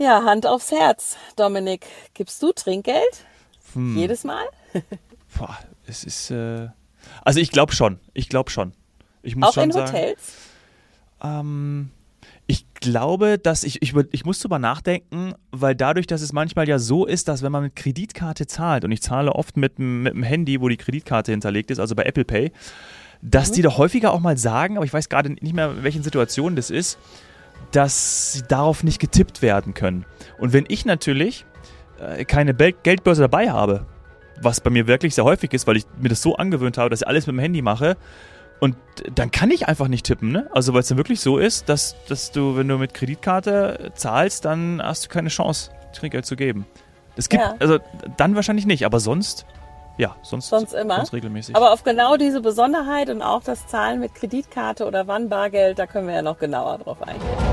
Ja, Hand aufs Herz, Dominik. Gibst du Trinkgeld? Hm. Jedes Mal? Boah, es ist. Äh also ich glaube schon. Ich glaube schon. Ich muss Auch schon in sagen, Hotels? Ähm, ich glaube, dass ich, ich, ich muss drüber nachdenken, weil dadurch, dass es manchmal ja so ist, dass wenn man mit Kreditkarte zahlt, und ich zahle oft mit, mit dem Handy, wo die Kreditkarte hinterlegt ist, also bei Apple Pay, dass mhm. die doch häufiger auch mal sagen, aber ich weiß gerade nicht mehr, in welchen Situationen das ist, dass sie darauf nicht getippt werden können. Und wenn ich natürlich äh, keine Be Geldbörse dabei habe, was bei mir wirklich sehr häufig ist, weil ich mir das so angewöhnt habe, dass ich alles mit dem Handy mache, und dann kann ich einfach nicht tippen, ne? Also weil es dann wirklich so ist, dass, dass du, wenn du mit Kreditkarte zahlst, dann hast du keine Chance, Trinkgeld zu geben. Das gibt, ja. also dann wahrscheinlich nicht, aber sonst, ja, sonst, sonst immer. Sonst regelmäßig. Aber auf genau diese Besonderheit und auch das Zahlen mit Kreditkarte oder wann Bargeld, da können wir ja noch genauer drauf eingehen.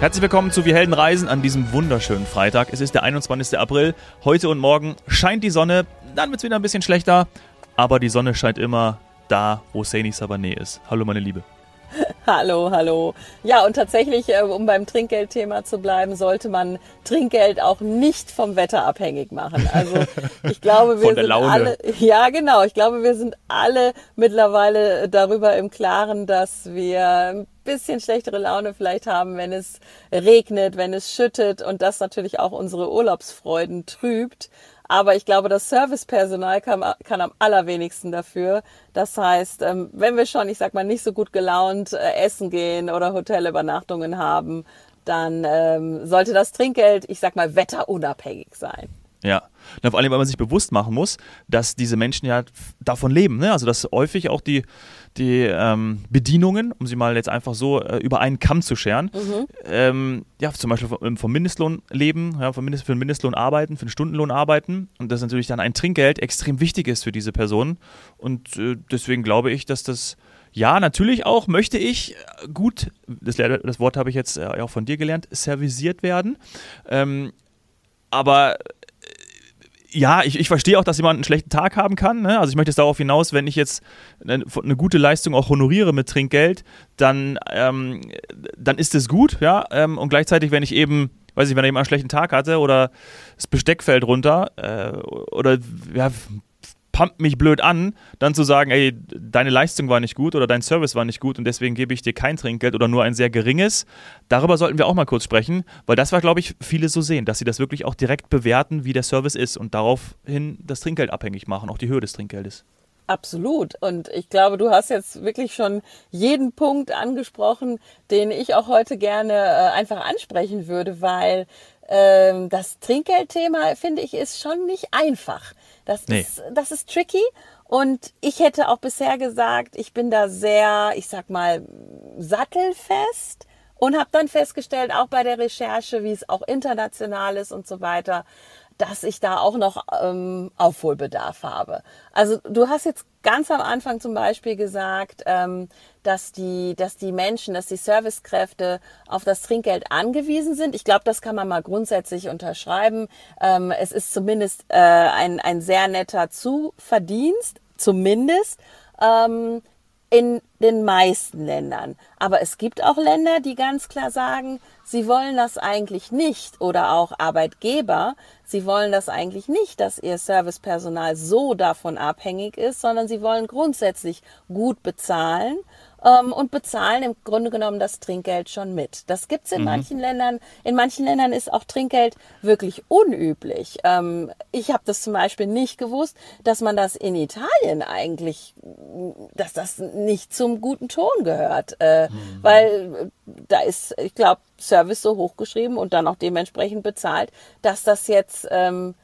Herzlich willkommen zu Wir Helden Reisen an diesem wunderschönen Freitag. Es ist der 21. April. Heute und morgen scheint die Sonne. Dann wird es wieder ein bisschen schlechter. Aber die Sonne scheint immer da, wo Saini Sabané ist. Hallo, meine Liebe. Hallo, hallo. Ja, und tatsächlich, äh, um beim Trinkgeldthema zu bleiben, sollte man Trinkgeld auch nicht vom Wetter abhängig machen. Also ich glaube, wir sind Laune. alle, ja genau, ich glaube, wir sind alle mittlerweile darüber im Klaren, dass wir ein bisschen schlechtere Laune vielleicht haben, wenn es regnet, wenn es schüttet und das natürlich auch unsere Urlaubsfreuden trübt. Aber ich glaube, das Servicepersonal kann, kann am allerwenigsten dafür. Das heißt, ähm, wenn wir schon, ich sag mal, nicht so gut gelaunt äh, essen gehen oder Hotelübernachtungen haben, dann ähm, sollte das Trinkgeld, ich sag mal, wetterunabhängig sein. Ja, und vor allem, weil man sich bewusst machen muss, dass diese Menschen ja davon leben. Ne? Also, dass häufig auch die, die ähm, Bedienungen, um sie mal jetzt einfach so äh, über einen Kamm zu scheren, mhm. ähm, ja, zum Beispiel vom, vom Mindestlohn leben, ja, vom Mindest, für den Mindestlohn arbeiten, für den Stundenlohn arbeiten und dass natürlich dann ein Trinkgeld extrem wichtig ist für diese Personen. Und äh, deswegen glaube ich, dass das ja, natürlich auch möchte ich gut, das, das Wort habe ich jetzt äh, auch von dir gelernt, servisiert werden. Ähm, aber ja, ich, ich verstehe auch, dass jemand einen schlechten Tag haben kann. Ne? Also ich möchte es darauf hinaus, wenn ich jetzt eine, eine, gute Leistung auch honoriere mit Trinkgeld, dann, ähm, dann ist es gut, ja. Ähm, und gleichzeitig, wenn ich eben, weiß ich, wenn jemand einen schlechten Tag hatte oder das Besteck fällt runter äh, oder ja, pumpt mich blöd an, dann zu sagen, ey, deine Leistung war nicht gut oder dein Service war nicht gut und deswegen gebe ich dir kein Trinkgeld oder nur ein sehr geringes. Darüber sollten wir auch mal kurz sprechen, weil das war, glaube ich, viele so sehen, dass sie das wirklich auch direkt bewerten, wie der Service ist und daraufhin das Trinkgeld abhängig machen, auch die Höhe des Trinkgeldes. Absolut. Und ich glaube, du hast jetzt wirklich schon jeden Punkt angesprochen, den ich auch heute gerne äh, einfach ansprechen würde, weil ähm, das Trinkgeldthema, finde ich, ist schon nicht einfach. Das, nee. ist, das ist tricky. Und ich hätte auch bisher gesagt, ich bin da sehr, ich sag mal, sattelfest und habe dann festgestellt, auch bei der Recherche, wie es auch international ist und so weiter, dass ich da auch noch ähm, Aufholbedarf habe. Also du hast jetzt ganz am Anfang zum Beispiel gesagt, ähm, dass die, dass die Menschen, dass die Servicekräfte auf das Trinkgeld angewiesen sind. Ich glaube, das kann man mal grundsätzlich unterschreiben. Ähm, es ist zumindest äh, ein, ein sehr netter Zuverdienst, zumindest. Ähm, in den meisten Ländern. Aber es gibt auch Länder, die ganz klar sagen, sie wollen das eigentlich nicht oder auch Arbeitgeber, sie wollen das eigentlich nicht, dass ihr Servicepersonal so davon abhängig ist, sondern sie wollen grundsätzlich gut bezahlen ähm, und bezahlen im Grunde genommen das Trinkgeld schon mit. Das gibt's in mhm. manchen Ländern. In manchen Ländern ist auch Trinkgeld wirklich unüblich. Ähm, ich habe das zum Beispiel nicht gewusst, dass man das in Italien eigentlich, dass das nicht zum guten Ton gehört, äh, mhm. weil da ist, ich glaube, Service so hochgeschrieben und dann auch dementsprechend bezahlt, dass das jetzt ähm,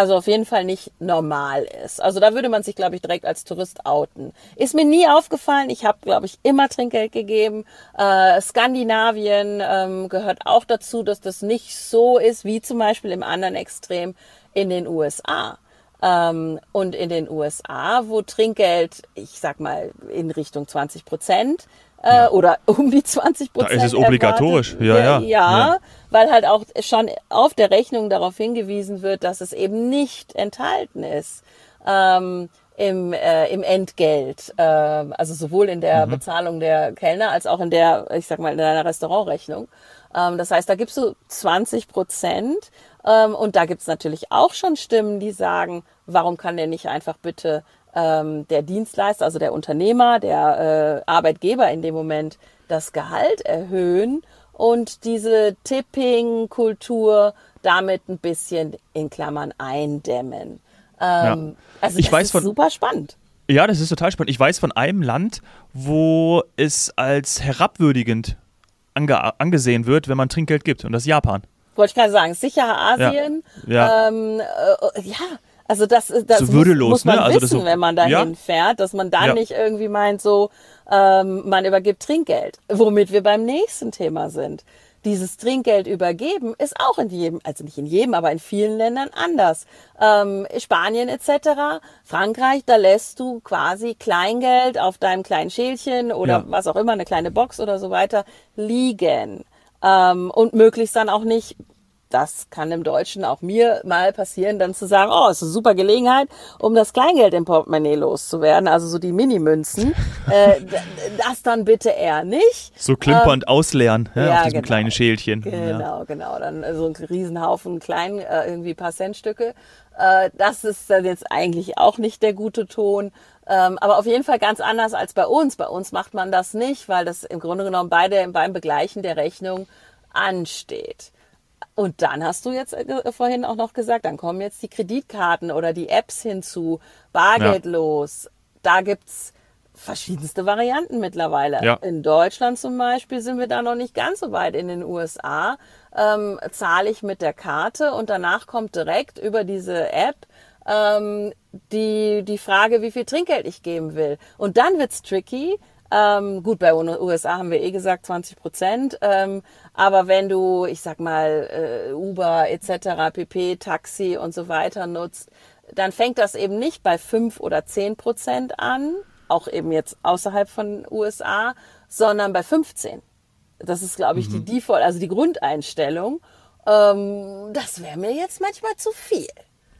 also auf jeden Fall nicht normal ist. Also da würde man sich, glaube ich, direkt als Tourist outen. Ist mir nie aufgefallen. Ich habe, glaube ich, immer Trinkgeld gegeben. Äh, Skandinavien ähm, gehört auch dazu, dass das nicht so ist wie zum Beispiel im anderen Extrem in den USA. Ähm, und in den USA, wo Trinkgeld, ich sag mal, in Richtung 20 Prozent äh, oder um die 20 Prozent. Da ist es obligatorisch, ja, ja, ja, ja. weil halt auch schon auf der Rechnung darauf hingewiesen wird, dass es eben nicht enthalten ist. Ähm, im, äh, im Entgelt, äh, also sowohl in der mhm. Bezahlung der Kellner als auch in der, ich sag mal, in deiner Restaurantrechnung. Ähm, das heißt, da gibst du 20 Prozent ähm, und da gibt's natürlich auch schon Stimmen, die sagen, warum kann der nicht einfach bitte ähm, der Dienstleister, also der Unternehmer, der äh, Arbeitgeber in dem Moment das Gehalt erhöhen und diese Tipping-Kultur damit ein bisschen in Klammern eindämmen. Ähm, ja. Also ich das weiß ist von, super spannend. Ja, das ist total spannend. Ich weiß von einem Land, wo es als herabwürdigend ange angesehen wird, wenn man Trinkgeld gibt. Und das ist Japan. Wollte ich gerade sagen. Sicher Asien. Ja. ja. Ähm, äh, ja. Also das, das so würdelos, muss, muss man ne? also wissen, so, wenn man dahin ja? fährt, dass man dann ja. nicht irgendwie meint, so ähm, man übergibt Trinkgeld, womit wir beim nächsten Thema sind dieses Trinkgeld übergeben, ist auch in jedem, also nicht in jedem, aber in vielen Ländern anders. Ähm, Spanien etc., Frankreich, da lässt du quasi Kleingeld auf deinem kleinen Schälchen oder ja. was auch immer, eine kleine Box oder so weiter, liegen. Ähm, und möglichst dann auch nicht das kann im Deutschen auch mir mal passieren, dann zu sagen, oh, ist eine super Gelegenheit, um das Kleingeld im Portemonnaie loszuwerden, also so die Minimünzen. äh, das dann bitte eher nicht. So klimpernd ähm, ausleeren ja, ja, auf diesem genau, kleinen Schälchen. Genau, ja. genau. Dann so ein Riesenhaufen klein, äh, irgendwie paar Centstücke. Äh, das ist dann jetzt eigentlich auch nicht der gute Ton. Ähm, aber auf jeden Fall ganz anders als bei uns. Bei uns macht man das nicht, weil das im Grunde genommen beide beim Begleichen der Rechnung ansteht. Und dann hast du jetzt äh, vorhin auch noch gesagt, dann kommen jetzt die Kreditkarten oder die Apps hinzu, bargeldlos. Ja. Da gibt's verschiedenste Varianten mittlerweile. Ja. In Deutschland zum Beispiel sind wir da noch nicht ganz so weit. In den USA ähm, zahle ich mit der Karte und danach kommt direkt über diese App ähm, die, die Frage, wie viel Trinkgeld ich geben will. Und dann wird's tricky, ähm, gut, bei USA haben wir eh gesagt 20 Prozent. Ähm, aber wenn du, ich sag mal, äh, Uber etc., PP, Taxi und so weiter nutzt, dann fängt das eben nicht bei 5 oder 10 Prozent an, auch eben jetzt außerhalb von USA, sondern bei 15. Das ist, glaube ich, mhm. die Default, also die Grundeinstellung. Ähm, das wäre mir jetzt manchmal zu viel.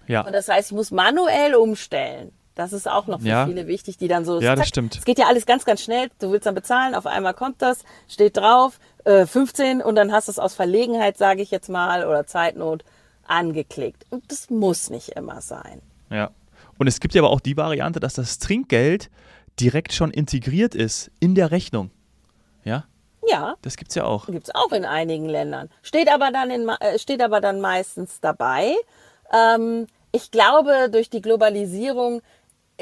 Ja. Und das heißt, ich muss manuell umstellen. Das ist auch noch für ja. viele wichtig, die dann so. Ja, das zack, stimmt. Es geht ja alles ganz, ganz schnell. Du willst dann bezahlen, auf einmal kommt das, steht drauf, äh, 15 und dann hast du es aus Verlegenheit, sage ich jetzt mal, oder Zeitnot angeklickt. Und das muss nicht immer sein. Ja. Und es gibt ja aber auch die Variante, dass das Trinkgeld direkt schon integriert ist in der Rechnung. Ja? Ja. Das gibt's ja auch. Gibt's auch in einigen Ländern. Steht aber dann, in, äh, steht aber dann meistens dabei. Ähm, ich glaube, durch die Globalisierung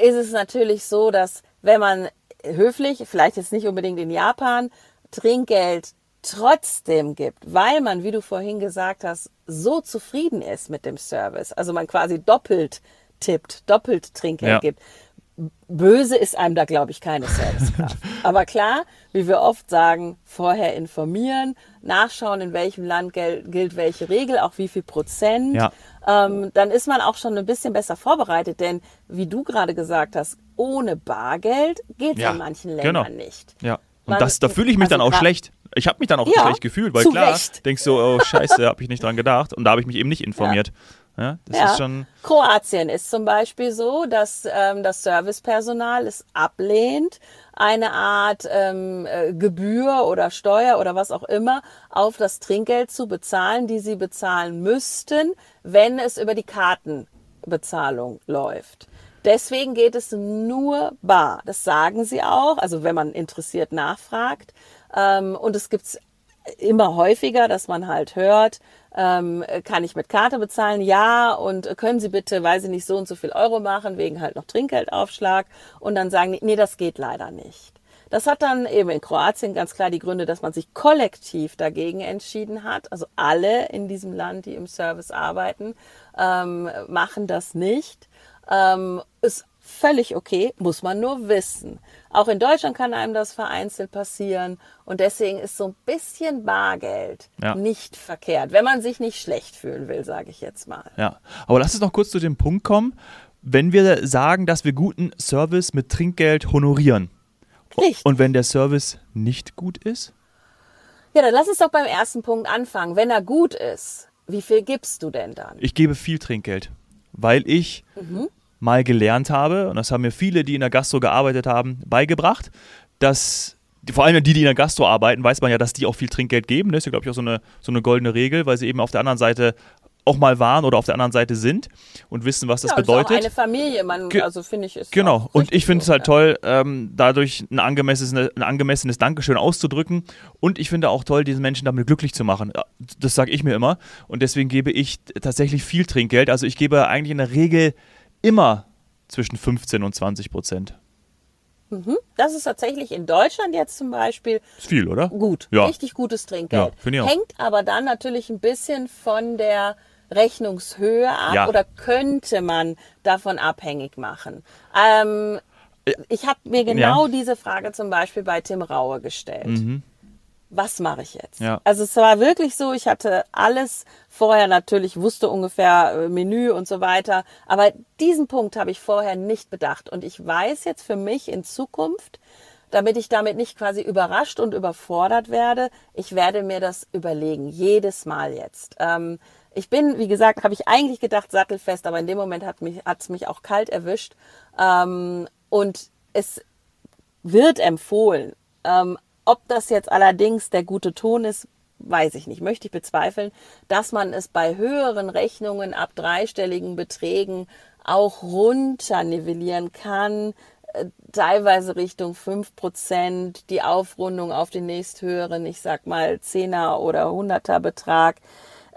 ist es natürlich so, dass wenn man höflich, vielleicht jetzt nicht unbedingt in Japan, Trinkgeld trotzdem gibt, weil man, wie du vorhin gesagt hast, so zufrieden ist mit dem Service, also man quasi doppelt tippt, doppelt Trinkgeld ja. gibt. Böse ist einem da, glaube ich, keine Servicekraft. Aber klar, wie wir oft sagen, vorher informieren, nachschauen, in welchem Land gilt welche Regel, auch wie viel Prozent. Ja ähm, dann ist man auch schon ein bisschen besser vorbereitet. Denn wie du gerade gesagt hast, ohne Bargeld geht es ja, in manchen Ländern genau. nicht. Ja. Und man, das, da fühle ich mich also dann auch schlecht. Ich habe mich dann auch ja, schlecht gefühlt, weil klar, Recht. denkst du, oh scheiße, habe ich nicht dran gedacht. Und da habe ich mich eben nicht informiert. Ja. Ja, ja. Ist Kroatien ist zum Beispiel so, dass ähm, das Servicepersonal es ablehnt, eine Art ähm, äh, Gebühr oder Steuer oder was auch immer auf das Trinkgeld zu bezahlen, die sie bezahlen müssten, wenn es über die Kartenbezahlung läuft. Deswegen geht es nur bar. Das sagen sie auch, also wenn man interessiert nachfragt. Ähm, und es gibt immer häufiger, dass man halt hört, ähm, kann ich mit Karte bezahlen? Ja. Und können Sie bitte, weiß ich nicht, so und so viel Euro machen, wegen halt noch Trinkgeldaufschlag? Und dann sagen die, nee, das geht leider nicht. Das hat dann eben in Kroatien ganz klar die Gründe, dass man sich kollektiv dagegen entschieden hat. Also alle in diesem Land, die im Service arbeiten, ähm, machen das nicht. Ähm, ist völlig okay, muss man nur wissen. Auch in Deutschland kann einem das vereinzelt passieren und deswegen ist so ein bisschen Bargeld ja. nicht verkehrt, wenn man sich nicht schlecht fühlen will, sage ich jetzt mal. Ja, aber lass uns noch kurz zu dem Punkt kommen, wenn wir sagen, dass wir guten Service mit Trinkgeld honorieren Richtig. Und wenn der Service nicht gut ist? Ja, dann lass uns doch beim ersten Punkt anfangen. Wenn er gut ist, wie viel gibst du denn dann? Ich gebe viel Trinkgeld, weil ich Mhm. Mal gelernt habe, und das haben mir viele, die in der Gastro gearbeitet haben, beigebracht, dass vor allem die, die in der Gastro arbeiten, weiß man ja, dass die auch viel Trinkgeld geben. Das ist ja, glaube ich, auch so eine, so eine goldene Regel, weil sie eben auf der anderen Seite auch mal waren oder auf der anderen Seite sind und wissen, was das ja, bedeutet. Ist auch eine Familie, man, also finde ich ist Genau, und ich finde es so, halt ja. toll, ähm, dadurch ein angemessenes, ein angemessenes Dankeschön auszudrücken. Und ich finde auch toll, diesen Menschen damit glücklich zu machen. Das sage ich mir immer. Und deswegen gebe ich tatsächlich viel Trinkgeld. Also ich gebe eigentlich in der Regel immer zwischen 15 und 20 Prozent. Das ist tatsächlich in Deutschland jetzt zum Beispiel Ist viel, oder? gut, Ja. richtig gutes Trinkgeld. Ja, ich auch. Hängt aber dann natürlich ein bisschen von der Rechnungshöhe ab Ja. oder könnte man davon abhängig machen. Ähm, ich habe mir genau diese Frage zum Beispiel bei Tim Raue gestellt. Was mache ich jetzt? Ja. Also es war wirklich so, ich hatte alles vorher natürlich, wusste ungefähr äh, Menü und so weiter, aber diesen Punkt habe ich vorher nicht bedacht und ich weiß jetzt für mich in Zukunft, damit ich damit nicht quasi überrascht und überfordert werde, ich werde mir das überlegen, jedes Mal jetzt. Ähm, ich bin, wie gesagt, habe ich eigentlich gedacht sattelfest, aber in dem Moment hat mich hat's mich auch kalt erwischt ähm, und es wird empfohlen. Ähm, ob das jetzt allerdings der gute Ton ist, weiß ich nicht. Möchte ich bezweifeln, dass man es bei höheren Rechnungen ab dreistelligen Beträgen auch runternivellieren kann. Äh, Teilweise Richtung 5%, die Aufrundung auf den nächsthöheren, ich sag mal 10er oder 100er Betrag.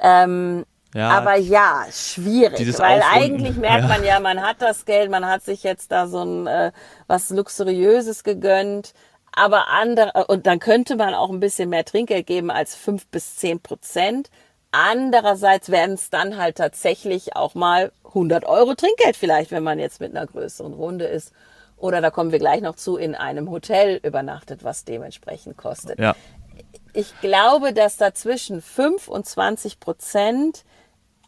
Ähm, Ja. aber ja, schwierig, weil Aufrunden, eigentlich merkt ja. man ja, man hat das Geld, man hat sich jetzt da so ein äh, was luxuriöses gegönnt, aber andere und dann könnte man auch ein bisschen mehr Trinkgeld geben als fünf bis zehn Prozent. Andererseits werden es dann halt tatsächlich auch mal 100 Euro Trinkgeld vielleicht, wenn man jetzt mit einer größeren Runde ist. Oder da kommen wir gleich noch zu, in einem Hotel übernachtet, was dementsprechend kostet Ja. ich glaube, dass da zwischen 5 und 20 Prozent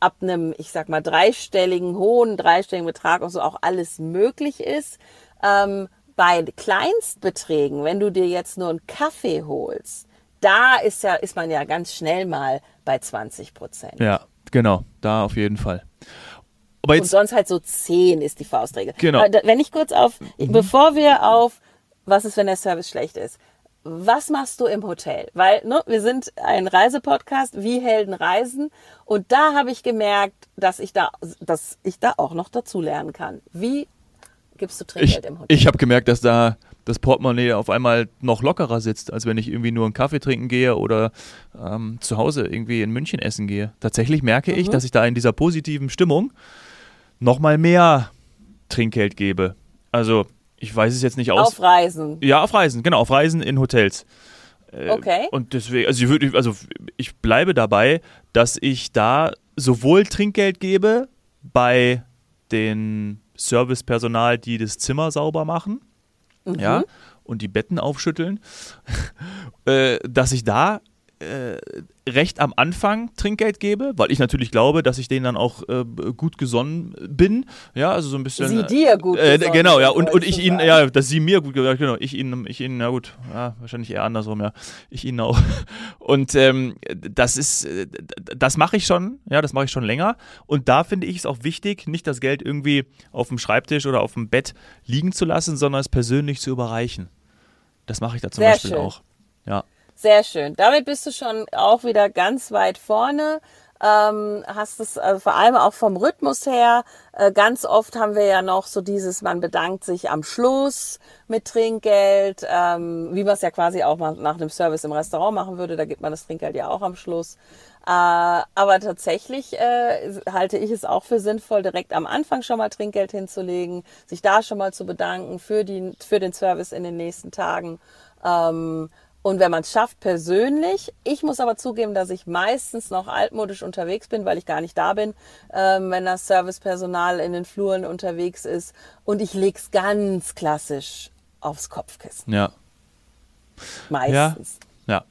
ab einem, ich sag mal, dreistelligen, hohen, dreistelligen Betrag und so auch alles möglich ist. Ähm, bei Kleinstbeträgen, wenn du dir jetzt nur einen Kaffee holst, da ist ja, ist man ja ganz schnell mal bei 20 Prozent. Ja, genau, da auf jeden Fall. Aber Und jetzt, sonst halt so 10 ist die Faustregel. Genau. Wenn ich kurz auf, bevor wir auf, was ist, wenn der Service schlecht ist? Was machst du im Hotel? Weil ne, wir sind ein Reisepodcast, wie Helden reisen. Und da habe ich gemerkt, dass ich da, dass ich da auch noch dazu lernen kann. Wie gibst du ich, Trinkgeld im Hotel? ich habe gemerkt, dass da das Portemonnaie auf einmal noch lockerer sitzt, als wenn ich irgendwie nur einen Kaffee trinken gehe oder ähm, zu Hause irgendwie in München essen gehe. Tatsächlich merke Mhm. ich, dass ich da in dieser positiven Stimmung nochmal mehr Trinkgeld gebe. Also, ich weiß es jetzt nicht aus. auf Reisen. Ja, auf Reisen, genau, auf Reisen in Hotels. Äh, Okay. Und deswegen, also ich, würde, also ich bleibe dabei, dass ich da sowohl Trinkgeld gebe bei den Servicepersonal, die das Zimmer sauber machen, ja, und die Betten aufschütteln, äh, dass ich da äh, recht am Anfang Trinkgeld gebe, weil ich natürlich glaube, dass ich denen dann auch äh, gut gesonnen bin. Ja, also so ein bisschen. Sie dir gut äh, gesonnen Genau, ja. Und, und ich ihnen, ja, dass sie mir gut gesagt, genau. Ich ihnen, ich ihnen, na gut, ja, wahrscheinlich eher andersrum, ja. Ich ihnen auch. Und ähm, das ist, äh, das mache ich schon, ja, das mache ich schon länger. Und da finde ich es auch wichtig, nicht das Geld irgendwie auf dem Schreibtisch oder auf dem Bett liegen zu lassen, sondern es persönlich zu überreichen. Das mache ich da zum Sehr Beispiel schön. auch. Ja. Sehr schön. Damit bist du schon auch wieder ganz weit vorne. Ähm, hast es also vor allem auch vom Rhythmus her. Äh, ganz oft haben wir ja noch so dieses, man bedankt sich am Schluss mit Trinkgeld, ähm, wie man es ja quasi auch mal nach dem Service im Restaurant machen würde. Da gibt man das Trinkgeld ja auch am Schluss. Äh, aber tatsächlich äh, halte ich es auch für sinnvoll, direkt am Anfang schon mal Trinkgeld hinzulegen, sich da schon mal zu bedanken für, die, für den Service in den nächsten Tagen. Ähm, und wenn man es schafft, persönlich, ich muss aber zugeben, dass ich meistens noch altmodisch unterwegs bin, weil ich gar nicht da bin, ähm, wenn das Servicepersonal in den Fluren unterwegs ist. Und ich leg's ganz klassisch aufs Kopfkissen. Ja. Meistens. Ja.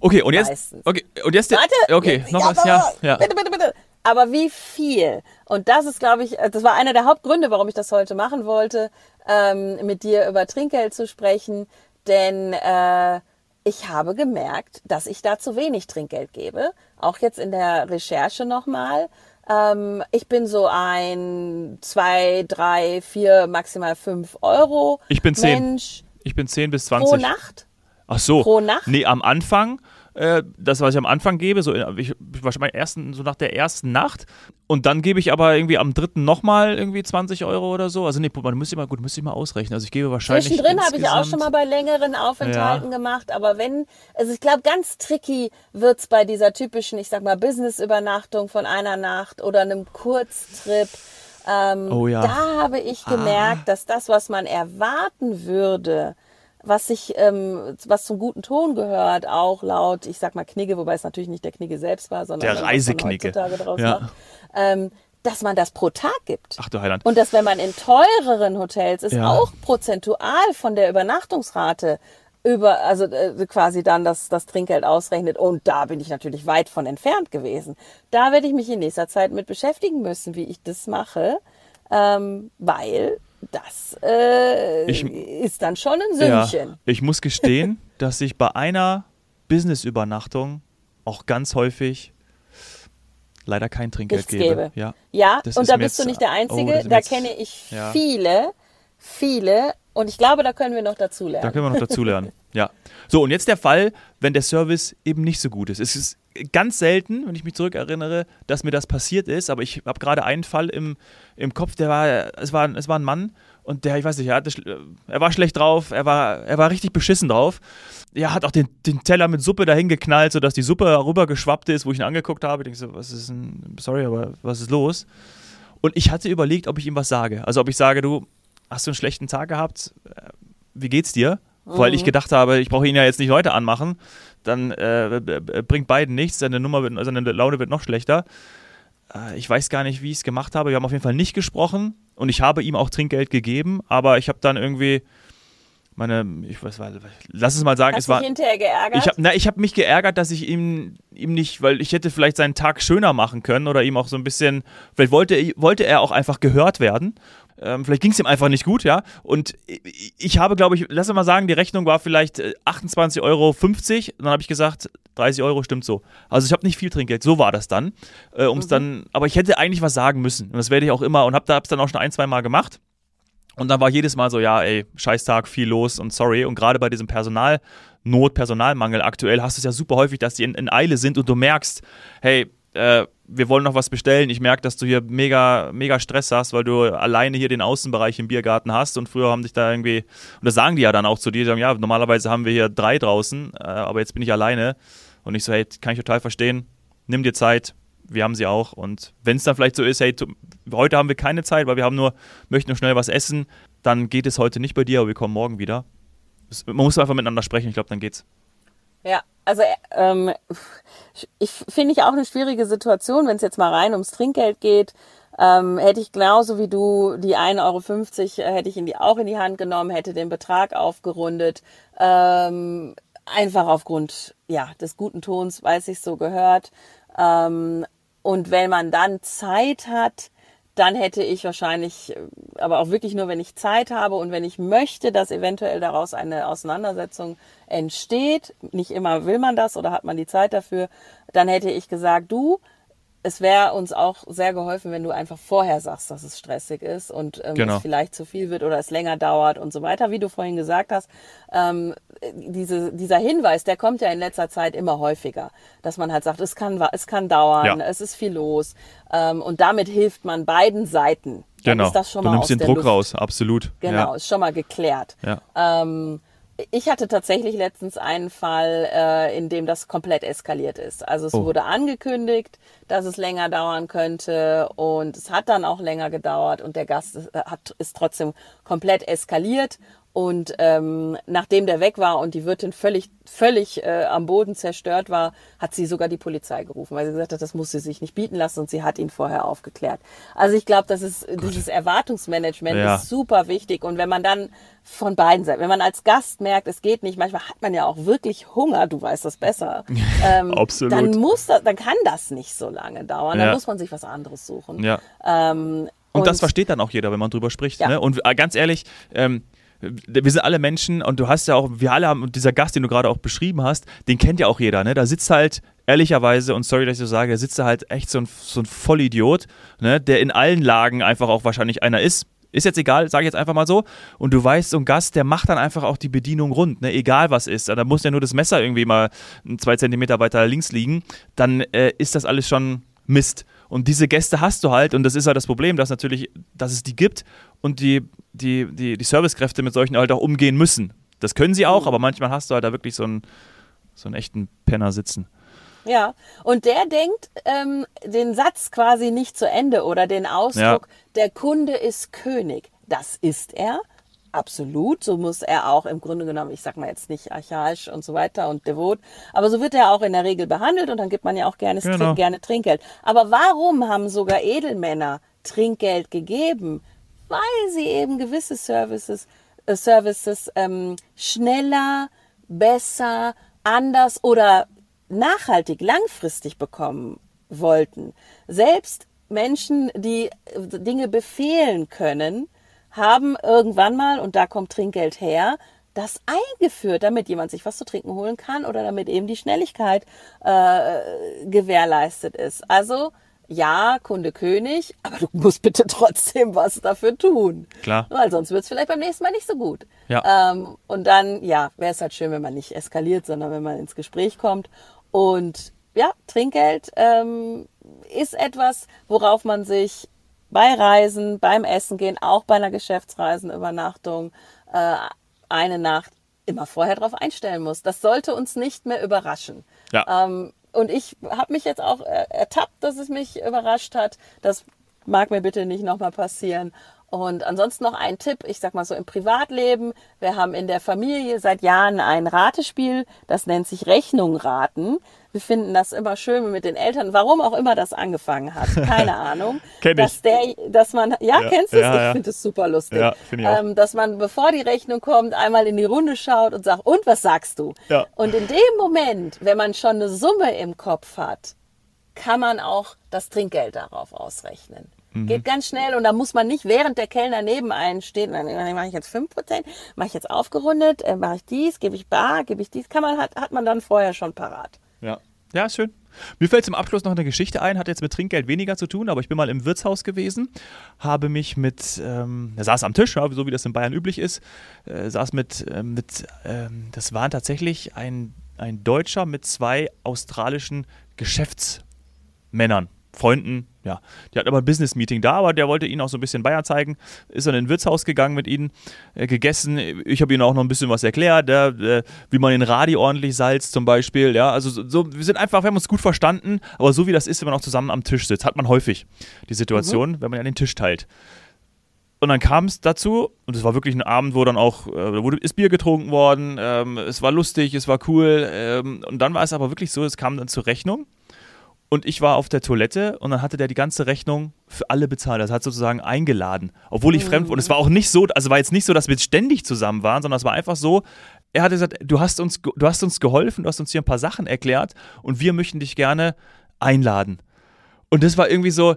Okay, und jetzt. Meistens. Okay, und jetzt. Warte! Okay, noch ja, was? Ja, ja. Bitte, bitte, bitte. Aber wie viel? Und das ist, glaube ich, das war einer der Hauptgründe, warum ich das heute machen wollte, ähm, mit dir über Trinkgeld zu sprechen. Denn äh, ich habe gemerkt, dass ich da zu wenig Trinkgeld gebe. Auch jetzt in der Recherche nochmal. Ähm, ich bin so ein zwei, drei, vier, maximal fünf Euro. Ich bin zehn. Mensch. Ich bin 10 bis 20. Pro Nacht? Ach so. Pro Nacht? Nee, am Anfang, äh, das, was ich am Anfang gebe, so ich, ich wahrscheinlich ersten, so nach der ersten Nacht. Und dann gebe ich aber irgendwie am dritten nochmal irgendwie 20 Euro oder so. Also nee, man müsste mal, gut, müsste ich mal ausrechnen. Also ich gebe wahrscheinlich. Zwischendrin habe ich auch schon mal bei längeren Aufenthalten gemacht, aber wenn, also ich glaube, ganz tricky wird's bei dieser typischen, ich sag mal, Business-Übernachtung von einer Nacht oder einem Kurztrip. Ähm, Oh ja. Da habe ich gemerkt, dass das, was man erwarten würde, was sich, ähm, was zum guten Ton gehört, auch laut, ich sag mal Knigge, wobei es natürlich nicht der Knigge selbst war, sondern Der Reiseknigge. Ja. macht, ähm, dass man das pro Tag gibt. Ach du Heiland. Und dass wenn man in teureren Hotels ist, Ja. auch prozentual von der Übernachtungsrate über, also äh, quasi dann das, das Trinkgeld ausrechnet. Und da bin ich natürlich weit von entfernt gewesen. Da werde ich mich in nächster Zeit mit beschäftigen müssen, wie ich das mache, ähm, weil das äh, Ich- ist dann schon ein Ja, Sündchen. ich muss gestehen, dass ich bei einer Business-Übernachtung auch ganz häufig leider kein Trinkgeld gebe. gebe. Ja. Ja, und da bist du nicht der oh, Einzige. mir da kenne ich ja. viele, viele. Und ich glaube, da können wir noch dazulernen. Da können wir noch dazulernen. ja. So, und jetzt der Fall, wenn der Service eben nicht so gut ist. Es ist ganz selten, wenn ich mich zurückerinnere, dass mir das passiert ist, aber ich habe gerade einen Fall im, im Kopf, der war, es war, es war ein Mann und der, ich weiß nicht, er, hatte, er war schlecht drauf, er war, er war richtig beschissen drauf. Er hat auch den, den Teller mit Suppe dahin geknallt, sodass die Suppe rübergeschwappt ist, wo ich ihn angeguckt habe. Ich denke so, was ist denn, sorry, aber was ist los? Und ich hatte überlegt, ob ich ihm was sage. Also ob ich sage, du, hast du einen schlechten Tag gehabt? Äh, Wie geht's dir? Weil ich gedacht habe, ich brauche ihn ja jetzt nicht heute anmachen. Dann äh, bringt beiden nichts, seine Nummer wird, seine Laune wird noch schlechter. Äh, ich weiß gar nicht, wie ich es gemacht habe. Wir haben auf jeden Fall nicht gesprochen und ich habe ihm auch Trinkgeld gegeben, aber ich habe dann irgendwie meine, ich weiß, lass es mal sagen, Hast es war. dich hinterher geärgert? Ich habe hab mich geärgert, dass ich ihm, ihm nicht, weil ich hätte vielleicht seinen Tag schöner machen können oder ihm auch so ein bisschen, vielleicht wollte, wollte er auch einfach gehört werden. Ähm, vielleicht ging es ihm einfach nicht gut, ja. Und ich, habe, glaube ich, lass mal sagen, die Rechnung war vielleicht äh, 28,50 Euro. Und dann habe ich gesagt, 30 Euro stimmt so. Also ich habe nicht viel Trinkgeld, so war das dann. Äh, um's dann. Aber ich hätte eigentlich was sagen müssen. Und das werde ich auch immer und habe hab's dann auch schon ein, zwei Mal gemacht. Und dann war jedes Mal so, ja, ey, Scheißtag, viel los und sorry. Und gerade bei diesem Personalnot, Personalmangel aktuell hast du es ja super häufig, dass die in, in Eile sind und du merkst, hey, äh, wir wollen noch was bestellen. Ich merke, dass du hier mega, mega Stress hast, weil du alleine hier den Außenbereich im Biergarten hast und früher haben dich da irgendwie, und das sagen die ja dann auch zu dir, die sagen, ja, normalerweise haben wir hier drei draußen, äh, aber jetzt bin ich alleine. Und ich so, hey, kann ich total verstehen. Nimm dir Zeit, wir haben sie auch. Und wenn es dann vielleicht so ist, hey, heute haben wir keine Zeit, weil wir haben nur, möchten nur schnell was essen, dann geht es heute nicht bei dir, aber wir kommen morgen wieder. Man muss einfach miteinander sprechen, ich glaube, dann geht's. Ja, also ähm, ich finde ich auch eine schwierige Situation, wenn es jetzt mal rein ums Trinkgeld geht. Ähm, hätte ich genauso wie du die 1,50 Euro, äh, hätte ich in die, auch in die Hand genommen, hätte den Betrag aufgerundet. Ähm, einfach aufgrund ja, des guten Tons, weil es sich so gehört. Ähm, und wenn man dann Zeit hat, dann hätte ich wahrscheinlich, äh, aber auch wirklich nur, wenn ich Zeit habe und wenn ich möchte, dass eventuell daraus eine Auseinandersetzung entsteht, nicht immer will man das oder hat man die Zeit dafür, dann hätte ich gesagt, du, es wäre uns auch sehr geholfen, wenn du einfach vorher sagst, dass es stressig ist und ähm, Genau. es vielleicht zu viel wird oder es länger dauert und so weiter, wie du vorhin gesagt hast. Ähm, diese, dieser Hinweis, der kommt ja in letzter Zeit immer häufiger, dass man halt sagt, es kann, es kann dauern, Ja. es ist viel los ähm, und damit hilft man beiden Seiten. Dann Genau. ist das schon du mal nimmst den Druck Luft. raus, absolut. Genau, Ja. ist schon mal geklärt. Ja. Ähm, ich hatte tatsächlich letztens einen Fall, äh, in dem das komplett eskaliert ist. Also es Oh. wurde angekündigt, dass es länger dauern könnte und es hat dann auch länger gedauert und der Gast hat, ist trotzdem komplett eskaliert. Und ähm, nachdem der weg war und die Wirtin völlig, völlig äh, am Boden zerstört war, hat sie sogar die Polizei gerufen, weil sie gesagt hat, das muss sie sich nicht bieten lassen und sie hat ihn vorher aufgeklärt. Also ich glaube, das ist dieses Erwartungsmanagement Ja. ist super wichtig. Und wenn man dann von beiden Seiten, wenn man als Gast merkt, es geht nicht, manchmal hat man ja auch wirklich Hunger, du weißt das besser, ähm, Absolut. dann muss das, dann kann das nicht so lange dauern. Ja. Dann muss man sich was anderes suchen. Ja. Ähm, Und, das versteht dann auch jeder, wenn man drüber spricht. Ja. Ne? Und äh, ganz ehrlich, ähm, wir sind alle Menschen und du hast ja auch, wir alle haben, und dieser Gast, den du gerade auch beschrieben hast, den kennt ja auch jeder. Ne? Da sitzt halt, ehrlicherweise, und sorry, dass ich so sage, da sitzt da halt echt so ein, so ein Vollidiot, ne? der in allen Lagen einfach auch wahrscheinlich einer ist. Ist jetzt egal, sage ich jetzt einfach mal so. Und du weißt, so ein Gast, der macht dann einfach auch die Bedienung rund, ne? egal was ist. Da muss ja nur das Messer irgendwie mal zwei Zentimeter weiter links liegen. Dann äh, ist das alles schon Mist. Und diese Gäste hast du halt, und das ist halt das Problem, dass natürlich, dass es die gibt und die, die, die, die Servicekräfte mit solchen halt auch umgehen müssen. Das können sie auch, aber manchmal hast du halt da wirklich so einen, so einen echten Penner sitzen. Ja, und der denkt ähm, den Satz quasi nicht zu Ende oder den Ausdruck, der Kunde ist König. Das ist er, absolut. So muss er auch im Grunde genommen, ich sag mal jetzt nicht archaisch und so weiter und devot, aber so wird er auch in der Regel behandelt und dann gibt man ja auch gerne, Genau. gerne Trinkgeld. Aber warum haben sogar Edelmänner Trinkgeld gegeben? Weil sie eben gewisse Services, äh, Services ähm, schneller, besser, anders oder nachhaltig, langfristig bekommen wollten. Selbst Menschen, die äh, Dinge befehlen können, haben irgendwann mal, und da kommt Trinkgeld her, das eingeführt, damit jemand sich was zu trinken holen kann oder damit eben die Schnelligkeit äh, gewährleistet ist. Also ja, Kunde König, aber du musst bitte trotzdem was dafür tun. Klar. Weil sonst wird es vielleicht beim nächsten Mal nicht so gut. Ja. Ähm, und dann, ja, wäre es halt schön, wenn man nicht eskaliert, sondern wenn man ins Gespräch kommt. Und ja, Trinkgeld ähm, ist etwas, worauf man sich bei Reisen, beim Essen gehen, auch bei einer Geschäftsreisenübernachtung, äh, eine Nacht immer vorher darauf einstellen muss. Das sollte uns nicht mehr überraschen. Ja. Ähm, und ich habe mich jetzt auch äh, ertappt, dass es mich überrascht hat. Das mag mir bitte nicht nochmal passieren. Und ansonsten noch ein Tipp, ich sag mal so im Privatleben. Wir haben in der Familie seit Jahren ein Ratespiel, das nennt sich Rechnung raten. Wir finden das immer schön mit den Eltern, warum auch immer das angefangen hat, keine Ahnung. Kenn ich. dass der, dass man, ja, Ja, kennst du es? ja, ich ja. finde es super lustig. Ja, ich auch. Ähm, dass man, bevor die Rechnung kommt, einmal in die Runde schaut und sagt, und was sagst du? Ja. Und in dem Moment, wenn man schon eine Summe im Kopf hat, kann man auch das Trinkgeld darauf ausrechnen. Mhm. Geht ganz schnell und da muss man nicht während der Kellner neben einen stehen, dann mache ich jetzt 5%, mache ich jetzt aufgerundet, äh, mache ich dies, gebe ich bar, gebe ich dies, kann man, hat, hat man dann vorher schon parat. Ja. Ja, schön. Mir fällt zum Abschluss noch eine Geschichte ein, hat jetzt mit Trinkgeld weniger zu tun, aber ich bin mal im Wirtshaus gewesen, habe mich mit, ähm, er saß am Tisch, so wie das in Bayern üblich ist, äh, saß mit, äh, mit ähm, das waren tatsächlich ein, ein Deutscher mit zwei australischen Geschäftsmännern, Freunden, ja. Die hatten aber ein Business-Meeting da, aber der wollte ihnen auch so ein bisschen Bayern zeigen, ist dann in ein Wirtshaus gegangen mit ihnen, äh, gegessen. Ich habe ihnen auch noch ein bisschen was erklärt, ja, äh, wie man den Radi ordentlich salzt zum Beispiel, ja. Also so, so, wir sind einfach, wir haben uns gut verstanden, aber so wie das ist, wenn man auch zusammen am Tisch sitzt, hat man häufig die Situation, wenn man ja den Tisch teilt. Und dann kam es dazu, und es war wirklich ein Abend, wo dann auch, äh, wurde, ist Bier getrunken worden, ähm, es war lustig, es war cool. Ähm, und dann war es aber wirklich so, es kam dann zur Rechnung. Und ich war auf der Toilette und dann hatte der die ganze Rechnung für alle bezahlt. Das hat sozusagen eingeladen. Obwohl ich fremd war. Und es war auch nicht so, also war jetzt nicht so, dass wir ständig zusammen waren, sondern es war einfach so, er hatte gesagt, du hast uns, du hast uns geholfen, du hast uns hier ein paar Sachen erklärt und wir möchten dich gerne einladen. Und das war irgendwie so,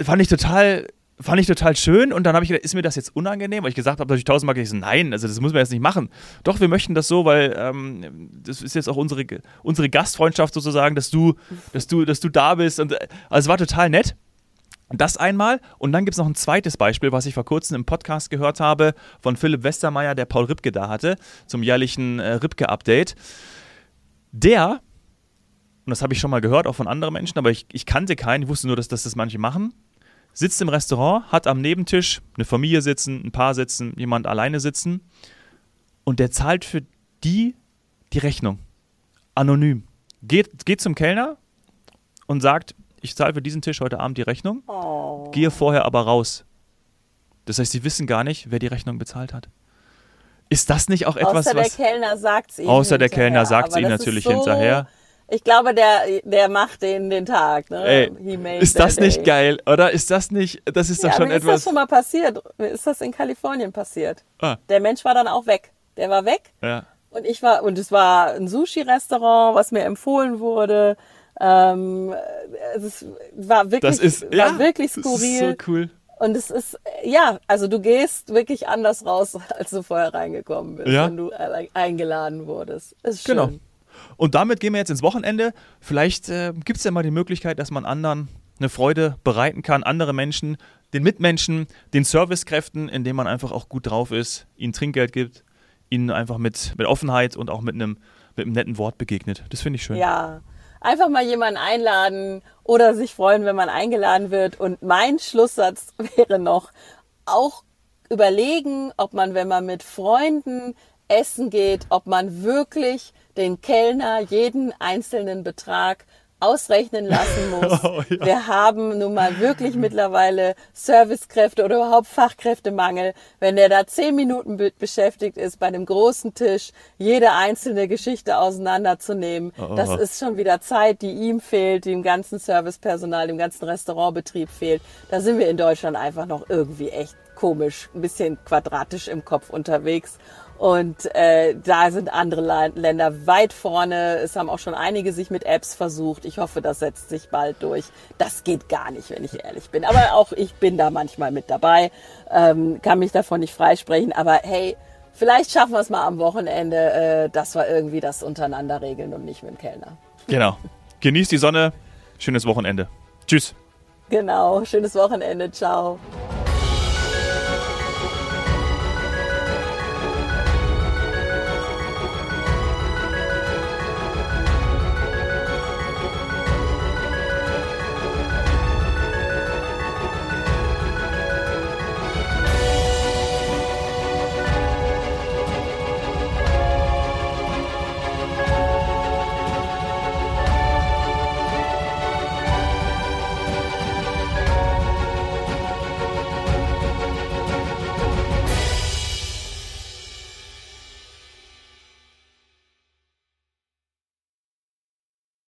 fand ich total, fand ich total schön. Und dann habe ich gedacht, ist mir das jetzt unangenehm? Weil ich gesagt habe, natürlich tausendmal gesagt, nein, also das müssen wir jetzt nicht machen. Doch, wir möchten das so, weil ähm, das ist jetzt auch unsere, unsere Gastfreundschaft sozusagen, dass du, dass du, dass du da bist. Und, äh, also es war total nett. Das einmal. Und dann gibt es noch ein zweites Beispiel, was ich vor kurzem im Podcast gehört habe von Philipp Westermeier, der Paul Ripke da hatte, zum jährlichen äh, Ripke-Update. Der, und das habe ich schon mal gehört, auch von anderen Menschen, aber ich, ich kannte keinen, ich wusste nur, dass, dass das manche machen, sitzt im Restaurant, hat am Nebentisch eine Familie sitzen, ein Paar sitzen, jemand alleine sitzen und der zahlt für die die Rechnung. Anonym. Geht, geht zum Kellner und sagt, ich zahle für diesen Tisch heute Abend die Rechnung, Oh. gehe vorher aber raus. Das heißt, sie wissen gar nicht, wer die Rechnung bezahlt hat. Ist das nicht auch etwas, Außer der was. Kellner sagt es ihm Außer der Kellner ihm das ist natürlich so, hinterher. Ich glaube, der, der macht den den Tag. Ne? Ey, ist das nicht geil, oder? Ist das nicht, das ist doch Ja, schon mir ist das etwas. schon mal passiert. Ist das in Kalifornien passiert. Ah, Der Mensch war dann auch weg. Der war weg ja. und ich war, und es war ein Sushi-Restaurant, was mir empfohlen wurde. Ähm, es war wirklich, das ist, war ja, wirklich das skurril. ist so cool. Und es ist, ja, also du gehst wirklich anders raus, als du vorher reingekommen bist, Ja. wenn du äh, eingeladen wurdest. Ist schön. Genau. Und damit gehen wir jetzt ins Wochenende. Vielleicht äh, gibt es ja mal die Möglichkeit, dass man anderen eine Freude bereiten kann, andere Menschen, den Mitmenschen, den Servicekräften, indem man einfach auch gut drauf ist, ihnen Trinkgeld gibt, ihnen einfach mit, mit Offenheit und auch mit einem, mit einem netten Wort begegnet. Das finde ich schön. Ja, einfach mal jemanden einladen oder sich freuen, wenn man eingeladen wird. Und mein Schlusssatz wäre noch, auch überlegen, ob man, wenn man mit Freunden essen geht, ob man wirklich den Kellner jeden einzelnen Betrag ausrechnen lassen muss. Oh, ja. Wir haben nun mal wirklich mittlerweile Servicekräfte oder überhaupt Fachkräftemangel. Wenn der da zehn Minuten be- beschäftigt ist, bei einem großen Tisch jede einzelne Geschichte auseinanderzunehmen, Oh. das ist schon wieder Zeit, die ihm fehlt, die dem ganzen Servicepersonal, dem ganzen Restaurantbetrieb fehlt. Da sind wir in Deutschland einfach noch irgendwie echt komisch, ein bisschen quadratisch im Kopf unterwegs. Und äh, da sind andere Länder weit vorne. Es haben auch schon einige sich mit Apps versucht. Ich hoffe, das setzt sich bald durch. Das geht gar nicht, wenn ich ehrlich bin. Aber auch ich bin da manchmal mit dabei, ähm, kann mich davon nicht freisprechen. Aber hey, vielleicht schaffen wir es mal am Wochenende, äh, dass wir irgendwie das untereinander regeln und nicht mit dem Kellner. Genau. Genießt die Sonne. Schönes Wochenende. Tschüss. Genau, schönes Wochenende. Ciao.